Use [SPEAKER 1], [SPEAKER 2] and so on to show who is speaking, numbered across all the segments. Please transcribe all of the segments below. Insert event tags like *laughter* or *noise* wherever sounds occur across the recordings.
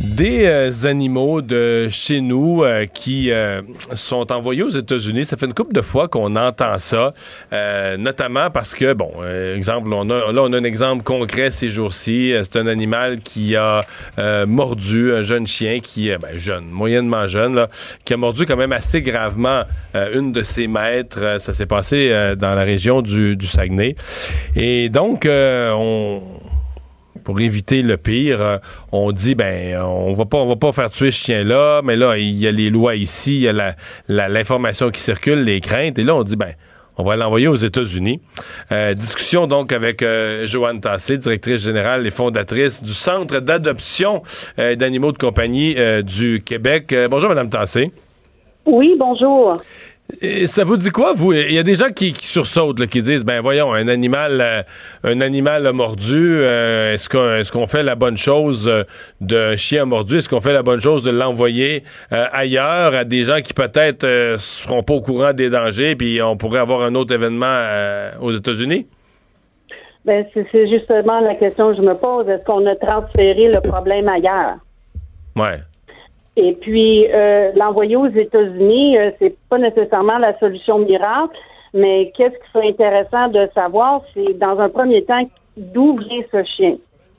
[SPEAKER 1] des euh, animaux de chez nous euh, qui euh, sont envoyés aux États-Unis. Ça fait une couple de fois qu'on entend ça, notamment parce que, bon, exemple, on a, là, on a un exemple concret ces jours-ci. C'est un animal qui a mordu un jeune chien qui est ben, jeune, moyennement jeune, là, qui a mordu quand même assez gravement une de ses maîtres. Ça s'est passé dans la région du, du Saguenay. Et donc, on pour éviter le pire, euh, on dit ben on va pas va pas faire tuer ce chien là, mais là il y a les lois ici, il y a l'information qui circule, les craintes et là on dit ben on va l'envoyer aux États-Unis. Euh, discussion donc avec euh, Joanne Tassé, directrice générale et fondatrice du Centre d'adoption d'animaux de compagnie du Québec. bonjour, Madame Tassé.
[SPEAKER 2] Oui, bonjour.
[SPEAKER 1] Et ça vous dit quoi, vous? Il y a des gens qui, sursautent, qui disent, ben voyons, un animal, euh, un animal a mordu, euh, est-ce qu'on est fait la bonne chose euh, d'un chien mordu? Est-ce qu'on fait la bonne chose de l'envoyer ailleurs à des gens qui peut-être seront pas au courant des dangers, puis on pourrait avoir un autre événement aux États-Unis?
[SPEAKER 2] Ben, c'est justement la question que je me pose. Est-ce qu'on a transféré le problème ailleurs?
[SPEAKER 1] Ouais.
[SPEAKER 2] Et puis euh, l'envoyer aux États-Unis, euh, c'est pas nécessairement la solution miracle, mais qu'est-ce qui serait intéressant de savoir, c'est dans un premier temps d'où vient ce chien,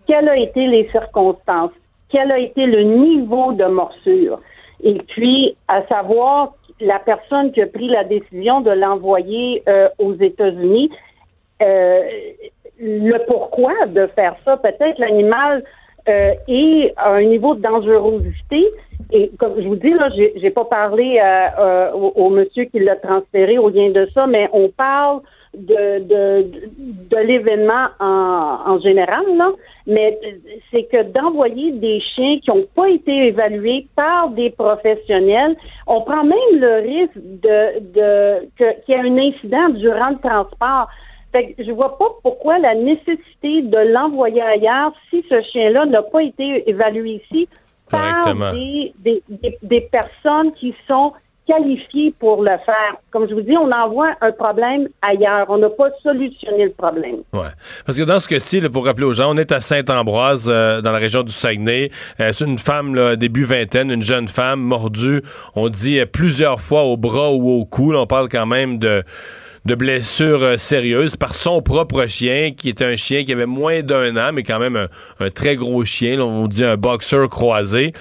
[SPEAKER 2] quelles ont été les circonstances, quel a été le niveau de morsure, et puis à savoir la personne qui a pris la décision de l'envoyer euh, aux États-Unis, le pourquoi de faire ça? Peut-être l'animal est à un niveau de dangerosité et comme je vous dis, là, j'ai, pas parlé euh, euh, au, monsieur qui l'a transféré au lien de ça, mais on parle de, de, de l'événement en, en général, là. Mais c'est que d'envoyer des chiens qui n'ont pas été évalués par des professionnels, on prend même le risque de, de qu'il y ait un incident durant le transport. Fait que je vois pas pourquoi la nécessité de l'envoyer ailleurs si ce chien-là n'a pas été évalué ici par des, des, personnes qui sont qualifiées pour le faire. Comme je vous dis, on envoie un problème ailleurs. On n'a pas solutionné le problème.
[SPEAKER 1] Ouais. Parce que dans ce cas-ci, pour rappeler aux gens, on est à Saint-Ambroise, euh, dans la région du Saguenay. Euh, c'est une femme, là, début vingtaine, une jeune femme mordue, on dit euh, plusieurs fois au bras ou au cou. on parle quand même de de blessures euh, sérieuses par son propre chien, qui est un chien qui avait moins d'un an, mais quand même un, très gros chien. on dit un boxeur croisé.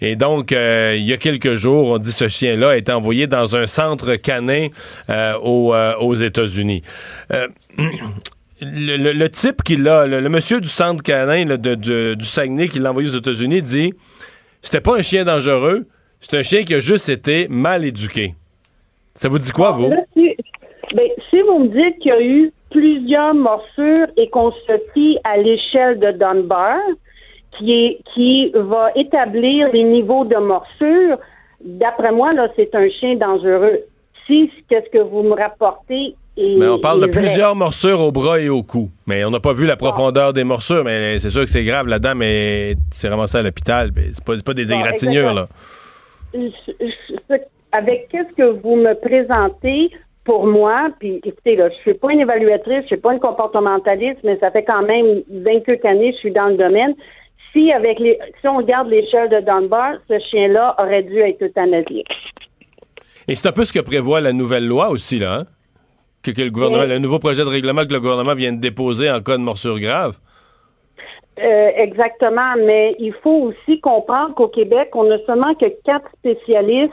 [SPEAKER 1] Et donc, euh, il y a quelques jours, on dit ce chien-là a été envoyé dans un centre canin euh, aux, États-Unis. *clears throat* Le, type qui l'a, le, monsieur du centre canin de, du Saguenay qui l'a envoyé aux États-Unis dit c'était pas un chien dangereux, c'est un chien qui a juste été mal éduqué. Ça vous dit quoi, vous?
[SPEAKER 2] Ben, si vous me dites qu'il y a eu plusieurs morsures et qu'on se fie à l'échelle de Dunbar, qui est qui va établir les niveaux de morsure, d'après moi, là, c'est un chien dangereux. Si qu'est-ce que vous me rapportez
[SPEAKER 1] est, mais on parle de plusieurs morsures au bras et au cou. Mais on n'a pas vu la profondeur des morsures, mais c'est sûr que c'est grave. La dame c'est vraiment ça à l'hôpital. C'est pas, pas des égratignures, là.
[SPEAKER 2] avec qu'est-ce que vous me présentez, pour moi, puis écoutez, là, je suis pas une évaluatrice, je suis pas une comportementaliste, mais ça fait quand même 20 années que je suis dans le domaine. Si avec les si on regarde l'échelle de Dunbar, ce chien-là aurait dû être euthanasié.
[SPEAKER 1] Et c'est un peu ce que prévoit la nouvelle loi aussi, là, hein? que, le gouvernement, le nouveau projet de règlement que le gouvernement vient de déposer en cas de morsure grave.
[SPEAKER 2] Euh, exactement, mais il faut aussi comprendre qu'au Québec, on n'a seulement que quatre spécialistes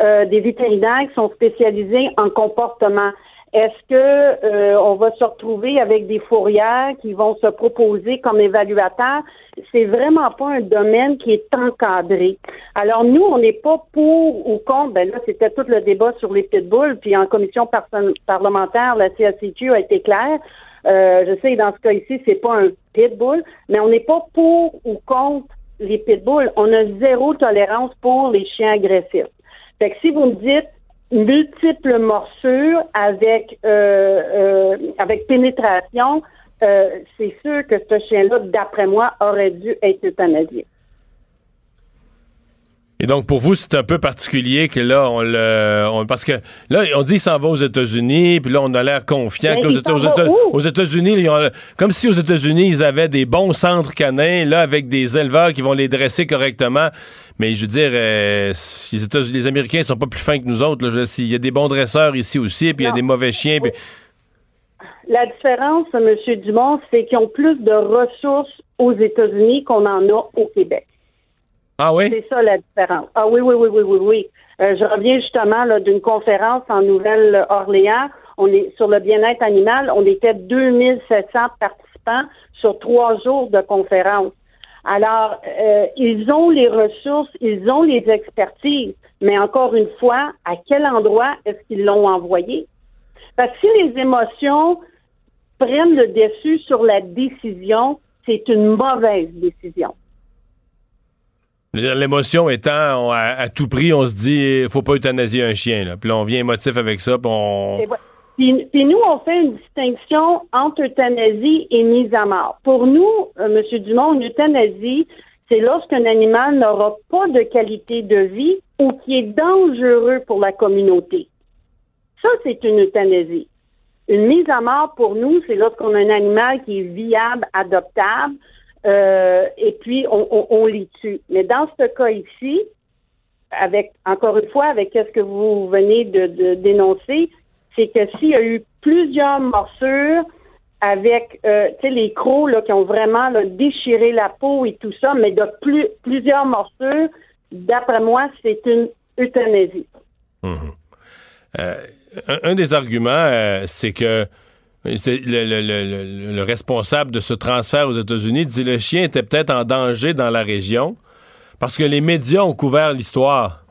[SPEAKER 2] euh, des vétérinaires qui sont spécialisés en comportement. Est-ce que euh, on va se retrouver avec des fourrières qui vont se proposer comme évaluateurs? C'est vraiment pas un domaine qui est encadré. Alors nous, on n'est pas pour ou contre. Ben là, c'était tout le débat sur les pitbulls. Puis en commission parlementaire, la CACQ a été claire. Euh, je sais, dans ce cas ici, c'est pas un pitbull, mais on n'est pas pour ou contre les pitbulls. On a zéro tolérance pour les chiens agressifs. Fait que si vous me dites multiples morsures avec euh, euh, avec pénétration, euh, c'est sûr que ce chien-là, d'après moi, aurait dû être euthanasié.
[SPEAKER 1] Et donc, pour vous, c'est un peu particulier que là, on le. parce que là, on dit qu'il s'en va aux États-Unis, puis là, on a l'air confiant.
[SPEAKER 2] Mais
[SPEAKER 1] que
[SPEAKER 2] il
[SPEAKER 1] aux, États-Unis, comme si aux États-Unis, ils avaient des bons centres canins, là, avec des éleveurs qui vont les dresser correctement. Mais je veux dire, euh, les, États- les Américains sont pas plus fins que nous autres. Il y a des bons dresseurs ici aussi, puis il y a des mauvais chiens. puis-
[SPEAKER 2] La différence, M. Dumont, c'est qu'ils ont plus de ressources aux États-Unis qu'on en a au Québec.
[SPEAKER 1] Ah oui?
[SPEAKER 2] C'est ça la différence. Ah oui, oui, oui, oui, oui, oui. Euh, je reviens justement là, d'une conférence en Nouvelle-Orléans. On est sur le bien-être animal. On était 2700 participants sur trois jours de conférence. Alors, euh, ils ont les ressources, ils ont les expertises, mais encore une fois, à quel endroit est-ce qu'ils l'ont envoyé? Parce que si les émotions prennent le dessus sur la décision, c'est une mauvaise décision.
[SPEAKER 1] L'émotion étant, à, tout prix, on se dit, faut pas euthanasier un chien. Là. Puis là, on vient émotif avec ça, puis on...
[SPEAKER 2] Puis nous, on fait une distinction entre euthanasie et mise à mort. Pour nous, euh, M. Dumont, une euthanasie, c'est lorsqu'un animal n'aura pas de qualité de vie ou qui est dangereux pour la communauté. Ça, c'est une euthanasie. Une mise à mort, pour nous, c'est lorsqu'on a un animal qui est viable, adoptable, euh, et puis on, les tue. Mais dans ce cas ici, avec encore une fois, avec ce que vous venez de, dénoncer, c'est que s'il y a eu plusieurs morsures avec euh, les crocs là, qui ont vraiment déchiré la peau et tout ça, mais de plus, plusieurs morsures, d'après moi, c'est une euthanasie.
[SPEAKER 1] Euh, un, des arguments, c'est que le, le- le- le- le responsable de ce transfert aux États-Unis dit le chien était peut-être en danger dans la région parce que les médias ont couvert l'histoire.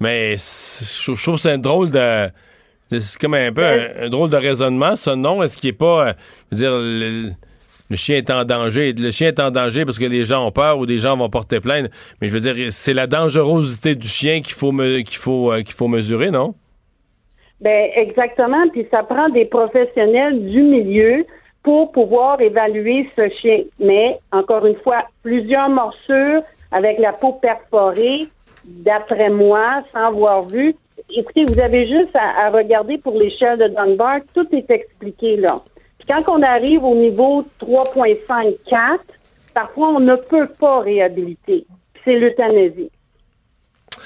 [SPEAKER 1] Mais je trouve- c'est un drôle de. C'est comme un peu un, drôle de raisonnement, ça, non? Est-ce qu'il n'est pas. euh, veux dire, le, chien est en danger. Le chien est en danger parce que les gens ont peur ou des gens vont porter plainte. Mais je veux dire, c'est la dangerosité du chien qu'il faut, me- qu'il faut, euh, qu'il faut mesurer, non?
[SPEAKER 2] Ben exactement, puis ça prend des professionnels du milieu pour pouvoir évaluer ce chien. Mais encore une fois, plusieurs morsures avec la peau perforée, d'après moi, sans avoir vu. Écoutez, vous avez juste à, regarder pour l'échelle de Dunbar, tout est expliqué là. Puis quand on arrive au niveau 3.54, parfois on ne peut pas réhabiliter. C'est l'euthanasie.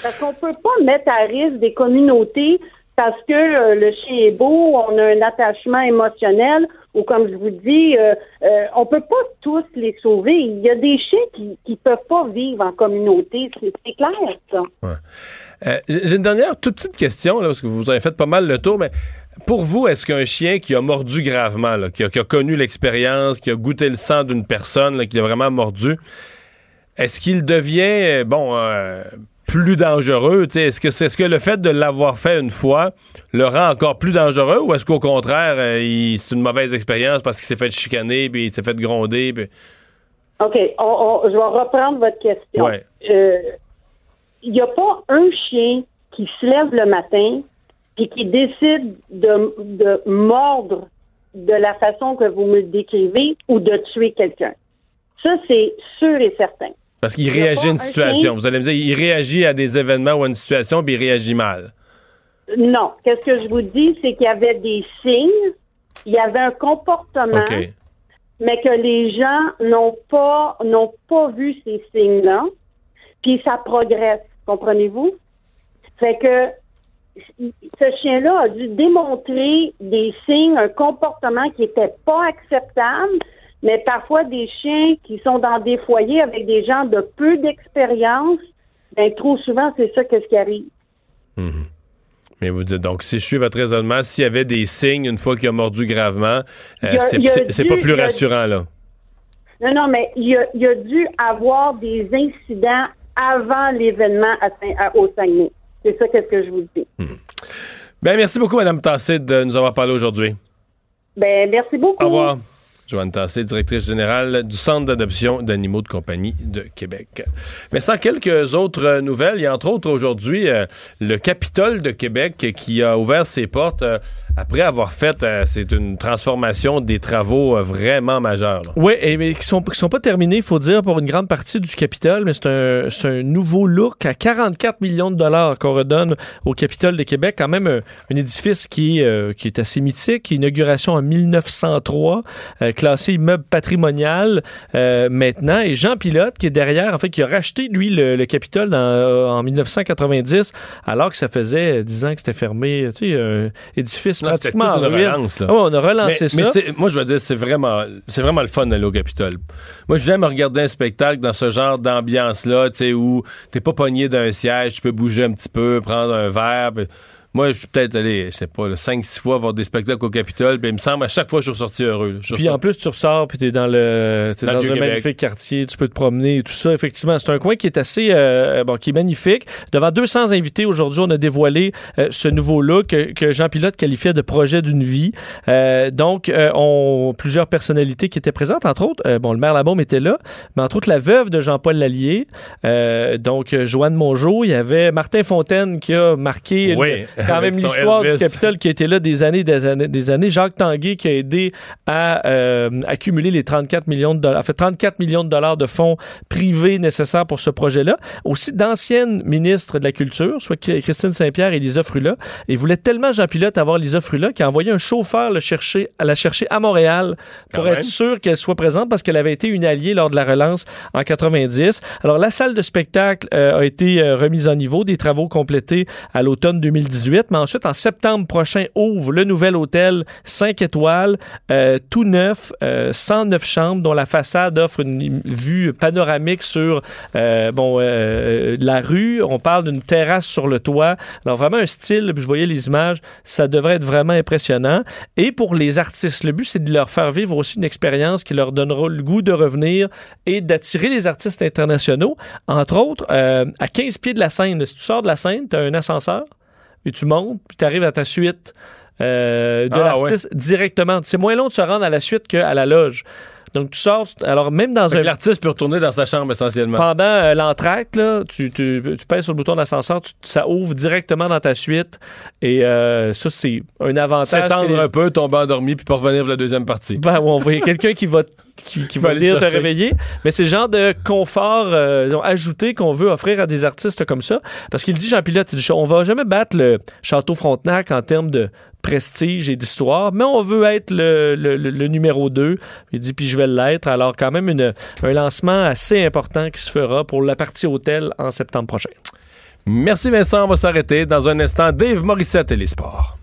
[SPEAKER 2] Parce qu'on peut pas mettre à risque des communautés parce que euh, le chien est beau, on a un attachement émotionnel, ou comme je vous dis, euh, euh, on peut pas tous les sauver. Il y a des chiens qui qui peuvent pas vivre en communauté, c'est clair ça.
[SPEAKER 1] Euh, J'ai une dernière toute petite question, là, parce que vous avez fait pas mal le tour, mais pour vous, est-ce qu'un chien qui a mordu gravement, qui, a, connu l'expérience, qui a goûté le sang d'une personne, qui a vraiment mordu, est-ce qu'il devient, euh, bon, plus dangereux? tu sais? Est-ce que, c'est- est-ce que le fait de l'avoir fait une fois le rend encore plus dangereux ou est-ce qu'au contraire, euh, c'est une mauvaise expérience parce qu'il s'est fait chicaner, puis il s'est fait gronder? Puis...
[SPEAKER 2] OK, on- on- je vais reprendre votre question.
[SPEAKER 1] Ouais.
[SPEAKER 2] Euh, Il n'y a pas un chien qui se lève le matin et qui décide de, de mordre de la façon que vous me le décrivez ou de tuer quelqu'un? Ça, c'est sûr et certain.
[SPEAKER 1] Parce qu'il réagit à une
[SPEAKER 2] un
[SPEAKER 1] situation. Vous allez me dire, il réagit à des événements ou à une situation, puis il réagit mal.
[SPEAKER 2] Non. Qu'est-ce que je vous dis, c'est qu'il y avait des signes, il y avait un comportement, mais que les gens n'ont pas n'ont pas vu ces signes-là, puis ça progresse, comprenez-vous? Fait que ce chien-là a dû démontrer des signes, un comportement qui était pas acceptable, mais parfois des chiens qui sont dans des foyers avec des gens de peu d'expérience, ben trop souvent c'est ça qu'est-ce qui arrive.
[SPEAKER 1] Mais vous dites, donc, si je suis votre raisonnement, s'il y avait des signes une fois qu'il a mordu gravement, euh, c'est- pas plus
[SPEAKER 2] a-
[SPEAKER 1] rassurant, là.
[SPEAKER 2] Non, non, mais il a, il a dû avoir des incidents avant l'événement à à- au Saguenay. C'est ça qu'est-ce que je vous dis.
[SPEAKER 1] Ben, merci beaucoup, Mme Tassé, de nous avoir parlé aujourd'hui.
[SPEAKER 2] Ben, merci beaucoup.
[SPEAKER 1] Au revoir. Joanne Tassé, directrice générale du Centre d'adoption d'animaux de compagnie de Québec. Mais sans quelques autres nouvelles, il y a entre autres aujourd'hui euh, le Capitole de Québec qui a ouvert ses portes euh, après avoir fait, euh, c'est une transformation des travaux euh, vraiment majeurs.
[SPEAKER 3] Oui, et mais qui sont qui sont pas terminés, il faut dire, pour une grande partie du Capitole, mais c'est un, un nouveau look à 44 millions de dollars qu'on redonne au Capitole de Québec, quand même un, édifice qui qui est assez mythique, inauguration en 1903, classé immeuble patrimonial maintenant, et Jean Pilote qui est derrière, en fait, qui a racheté lui le, Capitole dans, en 1990, alors que ça faisait 10 ans que c'était fermé, tu sais, un édifice pratiquement
[SPEAKER 1] une relance, là.
[SPEAKER 3] on a relancé ça.
[SPEAKER 1] Mais moi, je veux dire, c'est vraiment, c'est vraiment le fun d'aller au Capitole. Moi, j'aime regarder un spectacle dans ce genre d'ambiance-là, tu sais, où t'es pas pogné d'un siège, tu peux bouger un petit peu, prendre un verre. Moi, je suis peut-être allé, je sais pas, 5-6 fois voir des spectacles au Capitole, puis il me semble à chaque fois je suis ressorti heureux.
[SPEAKER 3] Puis en plus, tu ressors, puis tu es dans le, es dans, un magnifique quartier, tu peux te promener et tout ça. Effectivement, c'est un coin qui est assez, euh, bon, qui est magnifique. Devant 200 invités aujourd'hui, on a dévoilé euh, ce nouveau look que, Jean Pilote qualifiait de projet d'une vie. Euh, donc, on, plusieurs personnalités qui étaient présentes, entre autres, bon, le maire Labaume était là, mais entre autres la veuve de Jean-Paul Lallier, donc Joanne Mongeau, il y avait Martin Fontaine qui a marqué
[SPEAKER 1] oui
[SPEAKER 3] quand même l'histoire du Capitole qui a été là des années, des années, des années. Jacques Tanguay qui a aidé à euh, accumuler les 34 millions de dollars, fait 34 millions de dollars de fonds privés nécessaires pour ce projet-là. Aussi d'anciennes ministres de la Culture, soit Christine Saint-Pierre et Lisa Frula. Et voulait tellement Jean Pilote avoir Lisa Frula qu'il a envoyé un chauffeur le chercher, à la chercher à Montréal pour être sûr qu'elle soit présente parce qu'elle avait été une alliée lors de la relance en 90. Alors la salle de spectacle euh, a été euh, remise en niveau, des travaux complétés à l'automne 2018 mais ensuite, en septembre prochain, ouvre le nouvel hôtel 5 étoiles, euh, tout neuf, 109 euh, chambres, dont la façade offre une vue panoramique sur euh, bon, la rue. On parle d'une terrasse sur le toit. Alors, vraiment un style, je voyais les images, ça devrait être vraiment impressionnant. Et pour les artistes, le but, c'est de leur faire vivre aussi une expérience qui leur donnera le goût de revenir et d'attirer les artistes internationaux. Entre autres, à 15 pieds de la scène, si tu sors de la scène, tu as un ascenseur? Et tu montes, puis tu arrives à ta suite euh, de ah, l'artiste directement. C'est moins long de se rendre à la suite qu'à la loge. Donc, tu sors, alors même dans un.
[SPEAKER 1] L'artiste peut retourner dans sa chambre essentiellement.
[SPEAKER 3] Pendant euh, l'entracte, là, tu, tu, tu, pèses sur le bouton d'ascenseur, ça ouvre directement dans ta suite. Et euh, ça, c'est un avantage.
[SPEAKER 1] S'étendre un peu, tomber endormi, puis pas revenir pour la deuxième partie.
[SPEAKER 3] Ben, on voit quelqu'un qui va qui, *laughs* va venir te réveiller. Mais c'est le genre de confort euh, ajouté qu'on veut offrir à des artistes comme ça. Parce qu'il dit, Jean Pilote, on va jamais battre le Château Frontenac en termes de prestige et d'histoire, mais on veut être le, le, numéro 2. Il dit, puis je vais l'être. Alors, quand même, une, un lancement assez important qui se fera pour la partie hôtel en septembre prochain.
[SPEAKER 1] Merci Vincent, on va s'arrêter dans un instant. Dave Morissette et les sports.